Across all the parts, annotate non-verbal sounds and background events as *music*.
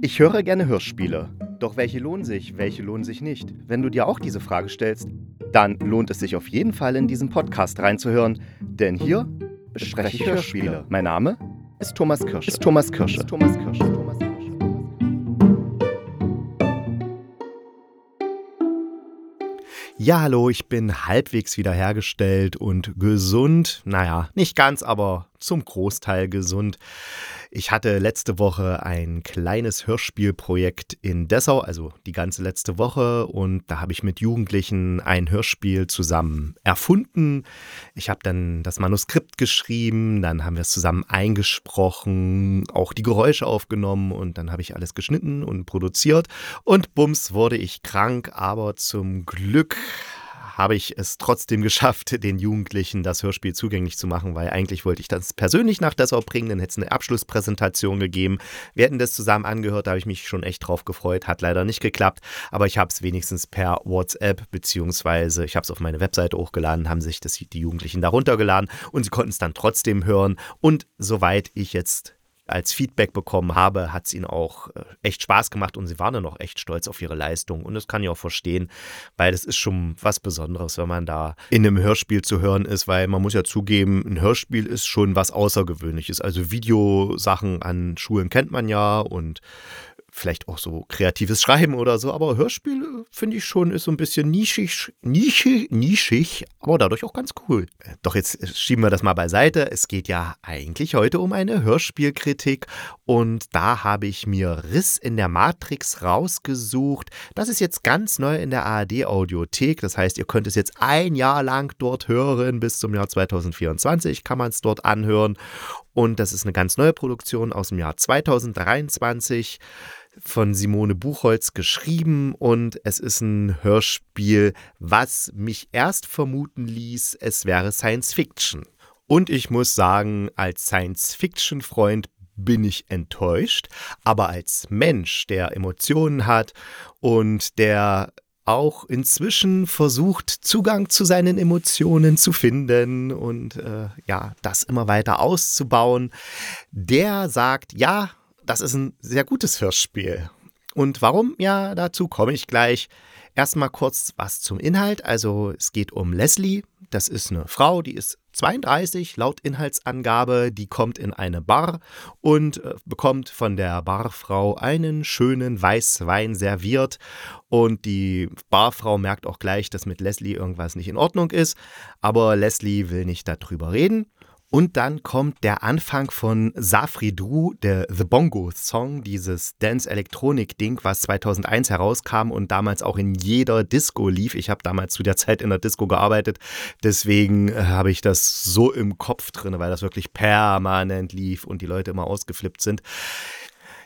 Ich höre gerne Hörspiele. Doch welche lohnen sich, welche lohnen sich nicht? Wenn du dir auch diese Frage stellst, dann lohnt es sich auf jeden Fall in diesen Podcast reinzuhören, denn hier bespreche ich Hörspiele. Mein Name ist Thomas Kirsche. Ist Thomas Kirsche. Ist Thomas Kirsche. Thomas Kirsche. Ja, hallo, ich bin halbwegs wiederhergestellt und gesund. Naja, nicht ganz, aber zum Großteil gesund. Ich hatte letzte Woche ein kleines Hörspielprojekt in Dessau, also die ganze letzte Woche, und da habe ich mit Jugendlichen ein Hörspiel zusammen erfunden. Ich habe dann das Manuskript geschrieben, dann haben wir es zusammen eingesprochen, auch die Geräusche aufgenommen und dann habe ich alles geschnitten und produziert. Und bums wurde ich krank, aber zum Glück habe ich es trotzdem geschafft, den Jugendlichen das Hörspiel zugänglich zu machen, weil eigentlich wollte ich das persönlich nach Dessau bringen, dann hätte es eine Abschlusspräsentation gegeben. Wir hätten das zusammen angehört, da habe ich mich schon echt drauf gefreut, hat leider nicht geklappt, aber ich habe es wenigstens per WhatsApp beziehungsweise ich habe es auf meine Webseite hochgeladen, haben sich das, die Jugendlichen darunter geladen und sie konnten es dann trotzdem hören. Und soweit ich jetzt als Feedback bekommen habe, hat es ihnen auch äh, echt Spaß gemacht und sie waren dann auch echt stolz auf ihre Leistung. Und das kann ich auch verstehen, weil das ist schon was Besonderes, wenn man da in einem Hörspiel zu hören ist, weil man muss ja zugeben, ein Hörspiel ist schon was Außergewöhnliches. Also Videosachen an Schulen kennt man ja und vielleicht auch so kreatives Schreiben oder so, aber Hörspiel äh, finde ich schon ist so ein bisschen nischig, nischig, nischig, aber dadurch auch ganz cool. Äh, doch jetzt äh, schieben wir das mal beiseite. Es geht ja eigentlich heute um eine Hörspielkritik und da habe ich mir Riss in der Matrix rausgesucht. Das ist jetzt ganz neu in der ARD Audiothek. Das heißt, ihr könnt es jetzt ein Jahr lang dort hören. Bis zum Jahr 2024 kann man es dort anhören. Und das ist eine ganz neue Produktion aus dem Jahr 2023 von Simone Buchholz geschrieben und es ist ein Hörspiel, was mich erst vermuten ließ, es wäre Science Fiction. Und ich muss sagen, als Science-Fiction-Freund bin ich enttäuscht, aber als Mensch, der Emotionen hat und der auch inzwischen versucht, Zugang zu seinen Emotionen zu finden und äh, ja, das immer weiter auszubauen, der sagt, ja, das ist ein sehr gutes Hörspiel. Und warum? Ja, dazu komme ich gleich. Erstmal kurz was zum Inhalt. Also es geht um Leslie. Das ist eine Frau, die ist 32 laut Inhaltsangabe. Die kommt in eine Bar und äh, bekommt von der Barfrau einen schönen Weißwein serviert. Und die Barfrau merkt auch gleich, dass mit Leslie irgendwas nicht in Ordnung ist. Aber Leslie will nicht darüber reden. Und dann kommt der Anfang von Safri Drew, der The Bongo Song, dieses Dance-Elektronik-Ding, was 2001 herauskam und damals auch in jeder Disco lief. Ich habe damals zu der Zeit in der Disco gearbeitet, deswegen äh, habe ich das so im Kopf drin, weil das wirklich permanent lief und die Leute immer ausgeflippt sind.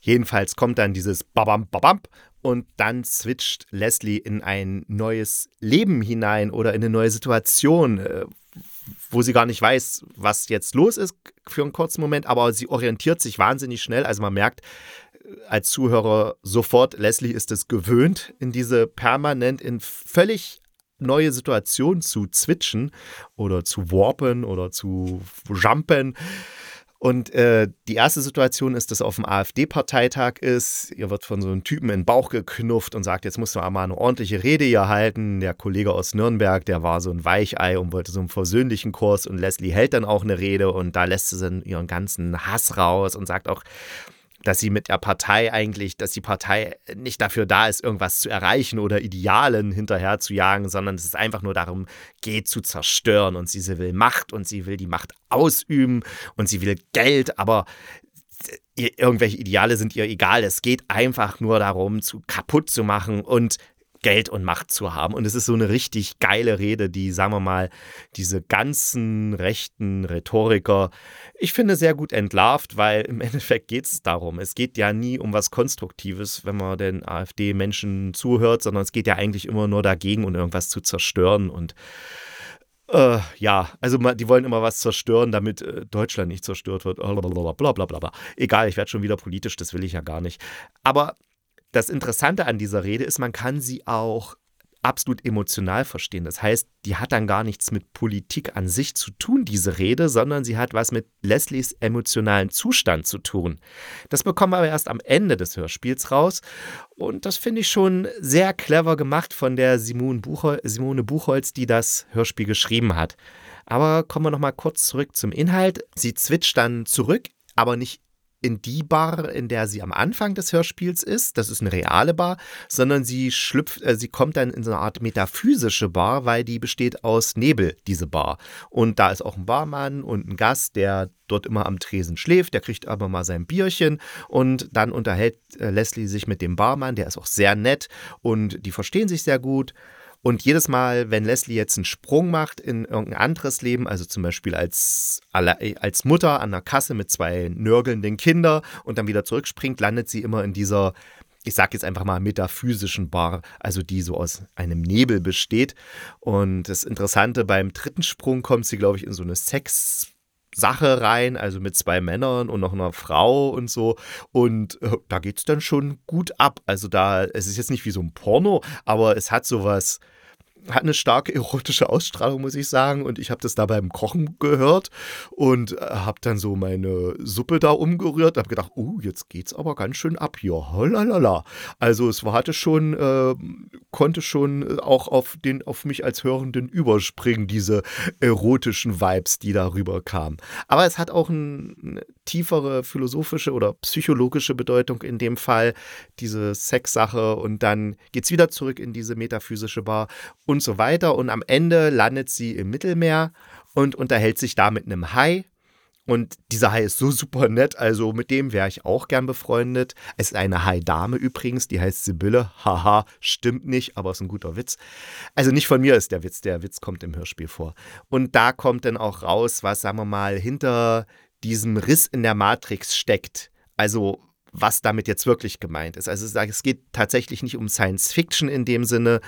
Jedenfalls kommt dann dieses Babam Babam und dann switcht Leslie in ein neues Leben hinein oder in eine neue Situation, äh, wo sie gar nicht weiß, was jetzt los ist für einen kurzen Moment, aber sie orientiert sich wahnsinnig schnell. Also man merkt äh, als Zuhörer sofort, Leslie ist es gewöhnt, in diese permanent in völlig neue Situationen zu switchen oder zu warpen oder zu jumpen. Und äh, die erste Situation ist, dass auf dem AfD-Parteitag ist. Ihr wird von so einem Typen in den Bauch geknufft und sagt, jetzt musst du mal eine ordentliche Rede hier halten. Der Kollege aus Nürnberg, der war so ein Weichei und wollte so einen versöhnlichen Kurs. Und Leslie hält dann auch eine Rede und da lässt sie dann ihren ganzen Hass raus und sagt auch, dass sie mit der Partei eigentlich, dass die Partei nicht dafür da ist, irgendwas zu erreichen oder Idealen hinterher zu jagen, sondern es einfach nur darum geht, zu zerstören. Und sie will Macht und sie will die Macht ausüben und sie will Geld, aber irgendwelche Ideale sind ihr egal. Es geht einfach nur darum, zu kaputt zu machen und Geld und Macht zu haben. Und es ist so eine richtig geile Rede, die, sagen wir mal, diese ganzen rechten Rhetoriker, ich finde, sehr gut entlarvt, weil im *laughs* Endeffekt geht es darum. Es geht ja nie um was Konstruktives, wenn man den AfD-Menschen zuhört, sondern es geht ja eigentlich immer nur dagegen und um irgendwas zu zerstören und äh, ja, also die wollen immer was zerstören, damit äh, Deutschland nicht zerstört wird. Blablabla. Bla, Egal, ich werde schon wieder politisch, das will ich ja gar nicht. Aber das Interessante an dieser Rede ist, man kann sie auch absolut emotional verstehen. Das heißt, die hat dann gar nichts mit Politik an sich zu tun, diese Rede, sondern sie hat was mit Leslies emotionalen Zustand zu tun. Das bekommen wir aber erst am Ende des Hörspiels raus. Und das finde ich schon sehr clever gemacht von der Simone, Buchhol Simone Buchholz, die das Hörspiel geschrieben hat. Aber kommen wir nochmal kurz zurück zum Inhalt. Sie zwitscht dann zurück, aber nicht in die Bar, in der sie am Anfang des Hörspiels ist, das ist eine reale Bar, sondern sie schlüpft, äh, sie kommt dann in so eine Art metaphysische Bar, weil die besteht aus Nebel, diese Bar. Und da ist auch ein Barmann und ein Gast, der dort immer am Tresen schläft, der kriegt aber mal sein Bierchen. Und dann unterhält äh, Leslie sich mit dem Barmann, der ist auch sehr nett und die verstehen sich sehr gut. Und jedes Mal, wenn Leslie jetzt einen Sprung macht in irgendein anderes Leben, also zum Beispiel als, als Mutter an der Kasse mit zwei nörgelnden Kindern und dann wieder zurückspringt, landet sie immer in dieser, ich sag jetzt einfach mal, metaphysischen Bar, also die so aus einem Nebel besteht. Und das Interessante, beim dritten Sprung kommt sie, glaube ich, in so eine Sex- Sache rein, also mit zwei Männern und noch einer Frau und so. Und äh, da geht es dann schon gut ab. Also da, es ist jetzt nicht wie so ein Porno, aber es hat sowas hat eine starke erotische Ausstrahlung, muss ich sagen. Und ich habe das da beim Kochen gehört und äh, habe dann so meine Suppe da umgerührt. Habe gedacht, oh, jetzt geht's aber ganz schön ab hier. Holalala. Also es war, hatte schon, äh, konnte schon auch auf den, auf mich als Hörenden überspringen, diese erotischen Vibes, die darüber kamen. Aber es hat auch eine tiefere philosophische oder psychologische Bedeutung in dem Fall, diese Sexsache. Und dann geht es wieder zurück in diese metaphysische Bar und so weiter. Und am Ende landet sie im Mittelmeer und unterhält sich da mit einem Hai. Und dieser Hai ist so super nett, also mit dem wäre ich auch gern befreundet. Es ist eine Hai-Dame übrigens, die heißt Sibylle. Haha, stimmt nicht, aber ist ein guter Witz. Also nicht von mir ist der Witz, der Witz kommt im Hörspiel vor. Und da kommt dann auch raus, was, sagen wir mal, hinter diesem Riss in der Matrix steckt. Also was damit jetzt wirklich gemeint ist. Also es geht tatsächlich nicht um Science Fiction in dem Sinne,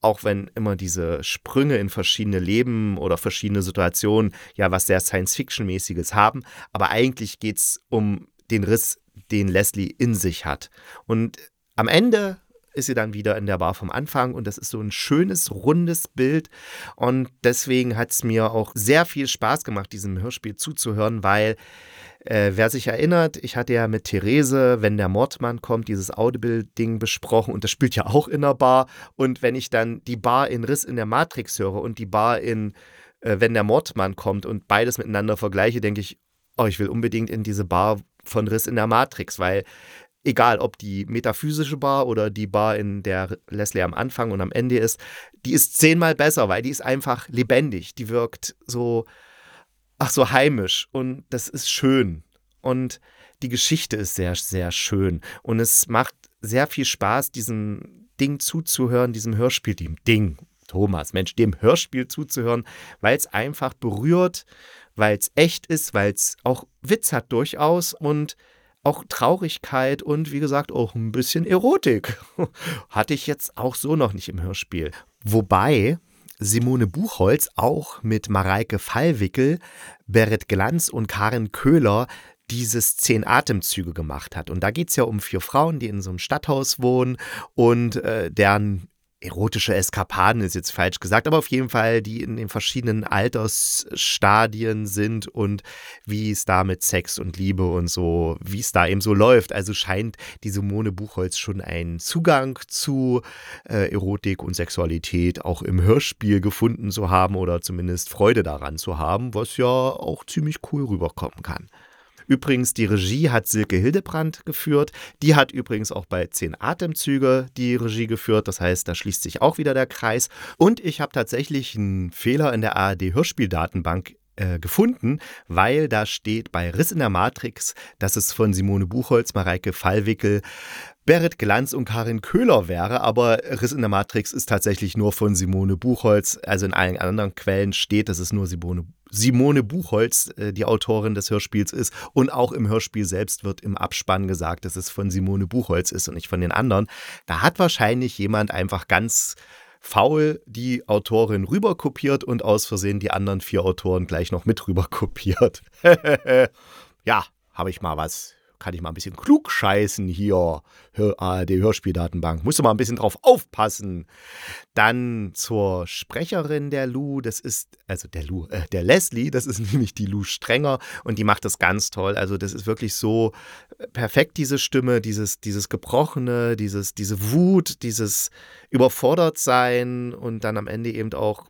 auch wenn immer diese Sprünge in verschiedene Leben oder verschiedene Situationen ja was sehr Science-Fiction-mäßiges haben, aber eigentlich geht es um den Riss, den Leslie in sich hat. Und am Ende ist sie dann wieder in der Bar vom Anfang und das ist so ein schönes, rundes Bild und deswegen hat es mir auch sehr viel Spaß gemacht, diesem Hörspiel zuzuhören, weil äh, wer sich erinnert, ich hatte ja mit Therese, wenn der Mordmann kommt, dieses Audible-Ding besprochen und das spielt ja auch in der Bar. Und wenn ich dann die Bar in Riss in der Matrix höre und die Bar in äh, Wenn der Mordmann kommt und beides miteinander vergleiche, denke ich, oh, ich will unbedingt in diese Bar von Riss in der Matrix, weil egal ob die metaphysische Bar oder die Bar, in der Leslie am Anfang und am Ende ist, die ist zehnmal besser, weil die ist einfach lebendig. Die wirkt so ach so heimisch und das ist schön. Und die Geschichte ist sehr, sehr schön. Und es macht sehr viel Spaß, diesem Ding zuzuhören, diesem Hörspiel, dem Ding, Thomas, Mensch, dem Hörspiel zuzuhören, weil es einfach berührt, weil es echt ist, weil es auch Witz hat durchaus und auch Traurigkeit und wie gesagt auch ein bisschen Erotik. *laughs* Hatte ich jetzt auch so noch nicht im Hörspiel. Wobei Simone Buchholz auch mit Mareike Fallwickel, Berit Glanz und Karin Köhler dieses zehn Atemzüge gemacht hat. Und da geht es ja um vier Frauen, die in so einem Stadthaus wohnen und äh, deren erotische Eskapaden ist jetzt falsch gesagt, aber auf jeden Fall, die in den verschiedenen Altersstadien sind und wie es da mit Sex und Liebe und so, wie es da eben so läuft. Also scheint die Simone Buchholz schon einen Zugang zu äh, Erotik und Sexualität auch im Hörspiel gefunden zu haben oder zumindest Freude daran zu haben, was ja auch ziemlich cool rüberkommen kann. Übrigens, die Regie hat Silke Hildebrand geführt. Die hat übrigens auch bei Zehn Atemzüge die Regie geführt. Das heißt, da schließt sich auch wieder der Kreis. Und ich habe tatsächlich einen Fehler in der ARD-Hörspieldatenbank äh, gefunden, weil da steht bei Riss in der Matrix, dass es von Simone Buchholz, Mareike Fallwickel, Berit Glanz und Karin Köhler wäre, aber Riss in der Matrix ist tatsächlich nur von Simone Buchholz. Also in allen anderen Quellen steht, dass es nur Simone, Simone Buchholz, äh, die Autorin des Hörspiels ist. Und auch im Hörspiel selbst wird im Abspann gesagt, dass es von Simone Buchholz ist und nicht von den anderen. Da hat wahrscheinlich jemand einfach ganz faul die Autorin rüberkopiert und aus Versehen die anderen vier Autoren gleich noch mit rüberkopiert. *laughs* ja, habe ich mal was kann ich mal ein bisschen klug scheißen hier. ARD-Hörspieldatenbank. Musst du mal ein bisschen drauf aufpassen. Dann zur Sprecherin der Lou, das ist, also der Lou, äh, der Leslie, das ist *laughs* nämlich die Lou Strenger und die macht das ganz toll. Also das ist wirklich so äh, perfekt, diese Stimme, dieses, dieses Gebrochene, dieses, diese Wut, dieses Überfordertsein und dann am Ende eben auch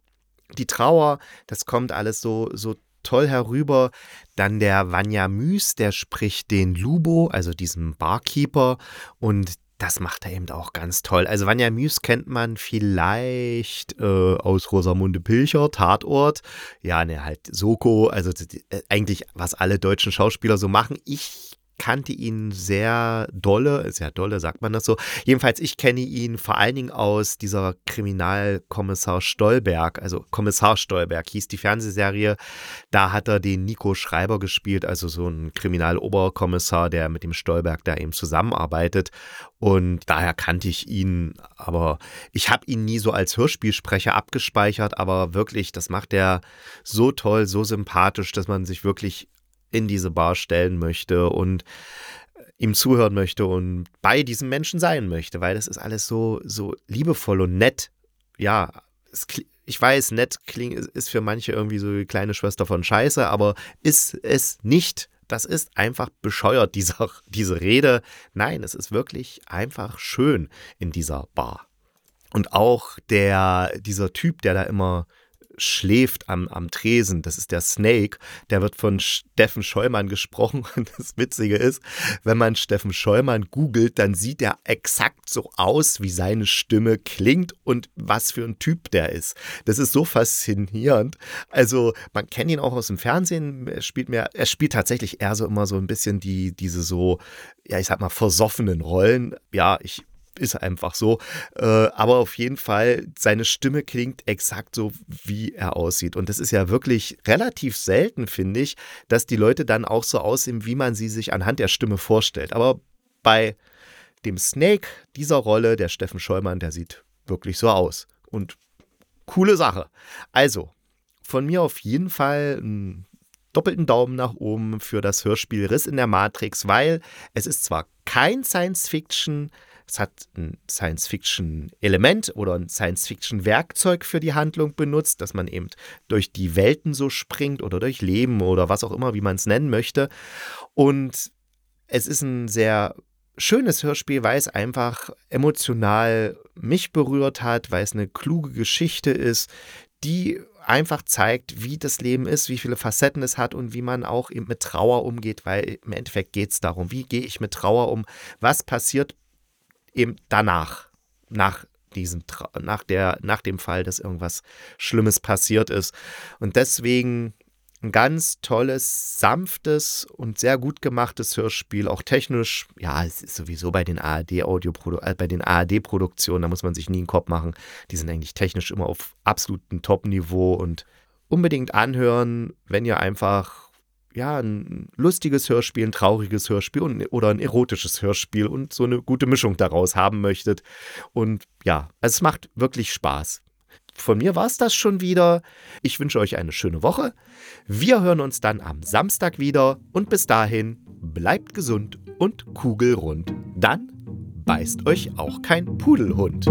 die Trauer, das kommt alles so, so toll herüber. Dann der Vanya Müs, der spricht den Lubo, also diesen Barkeeper. Und das macht er eben auch ganz toll. Also Vanya Müs kennt man vielleicht äh, aus Rosamunde Pilcher, Tatort. Ja, ne, halt Soko, also äh, eigentlich was alle deutschen Schauspieler so machen. Ich kannte ihn sehr dolle, sehr dolle sagt man das so. Jedenfalls, ich kenne ihn vor allen Dingen aus dieser Kriminalkommissar Stolberg, also Kommissar Stolberg hieß die Fernsehserie. Da hat er den Nico Schreiber gespielt, also so ein Kriminaloberkommissar, der mit dem Stolberg da eben zusammenarbeitet. Und daher kannte ich ihn, aber ich habe ihn nie so als Hörspielsprecher abgespeichert, aber wirklich, das macht er so toll, so sympathisch, dass man sich wirklich in diese Bar stellen möchte und äh, ihm zuhören möchte und bei diesem Menschen sein möchte, weil das ist alles so, so liebevoll und nett. Ja, es, ich weiß, nett klingt, ist für manche irgendwie so die kleine Schwester von Scheiße, aber ist es nicht. Das ist einfach bescheuert, dieser, *laughs* diese Rede. Nein, es ist wirklich einfach schön in dieser Bar. Und auch der, dieser Typ, der da immer schläft am, am Tresen. Das ist der Snake. Der wird von Steffen Scheumann gesprochen. Und *laughs* das Witzige ist, wenn man Steffen Scheumann googelt, dann sieht er exakt so aus, wie seine Stimme klingt und was für ein Typ der ist. Das ist so faszinierend. Also, man kennt ihn auch aus dem Fernsehen. Er spielt mehr, er spielt tatsächlich eher so immer so ein bisschen die, diese so, ja, ich sag mal, versoffenen Rollen. Ja, ich ist einfach so. Äh, aber auf jeden Fall, seine Stimme klingt exakt so, wie er aussieht. Und das ist ja wirklich relativ selten, finde ich, dass die Leute dann auch so aussehen, wie man sie sich anhand der Stimme vorstellt. Aber bei dem Snake dieser Rolle, der Steffen Scheumann, der sieht wirklich so aus. Und coole Sache. Also, von mir auf jeden Fall einen doppelten Daumen nach oben für das Hörspiel Riss in der Matrix, weil es ist zwar kein Science-Fiction, es hat ein Science-Fiction-Element oder ein Science-Fiction-Werkzeug für die Handlung benutzt, dass man eben durch die Welten so springt oder durch Leben oder was auch immer, wie man es nennen möchte. Und es ist ein sehr schönes Hörspiel, weil es einfach emotional mich berührt hat, weil es eine kluge Geschichte ist, die einfach zeigt, wie das Leben ist, wie viele Facetten es hat und wie man auch eben mit Trauer umgeht, weil im Endeffekt geht es darum, wie gehe ich mit Trauer um, was passiert eben danach, nach diesem, nach der, nach dem Fall, dass irgendwas Schlimmes passiert ist. Und deswegen ein ganz tolles, sanftes und sehr gut gemachtes Hörspiel, auch technisch. Ja, es ist sowieso bei den ARD Audio äh, bei den ARD Produktionen, da muss man sich nie einen Kopf machen. Die sind eigentlich technisch immer auf absolutem Top-Niveau und unbedingt anhören, wenn ihr einfach ja, ein lustiges Hörspiel, ein trauriges Hörspiel und, oder ein erotisches Hörspiel und so eine gute Mischung daraus haben möchtet. Und ja, es macht wirklich Spaß. Von mir war es das schon wieder. Ich wünsche euch eine schöne Woche. Wir hören uns dann am Samstag wieder und bis dahin bleibt gesund und kugelrund. Dann beißt euch auch kein Pudelhund.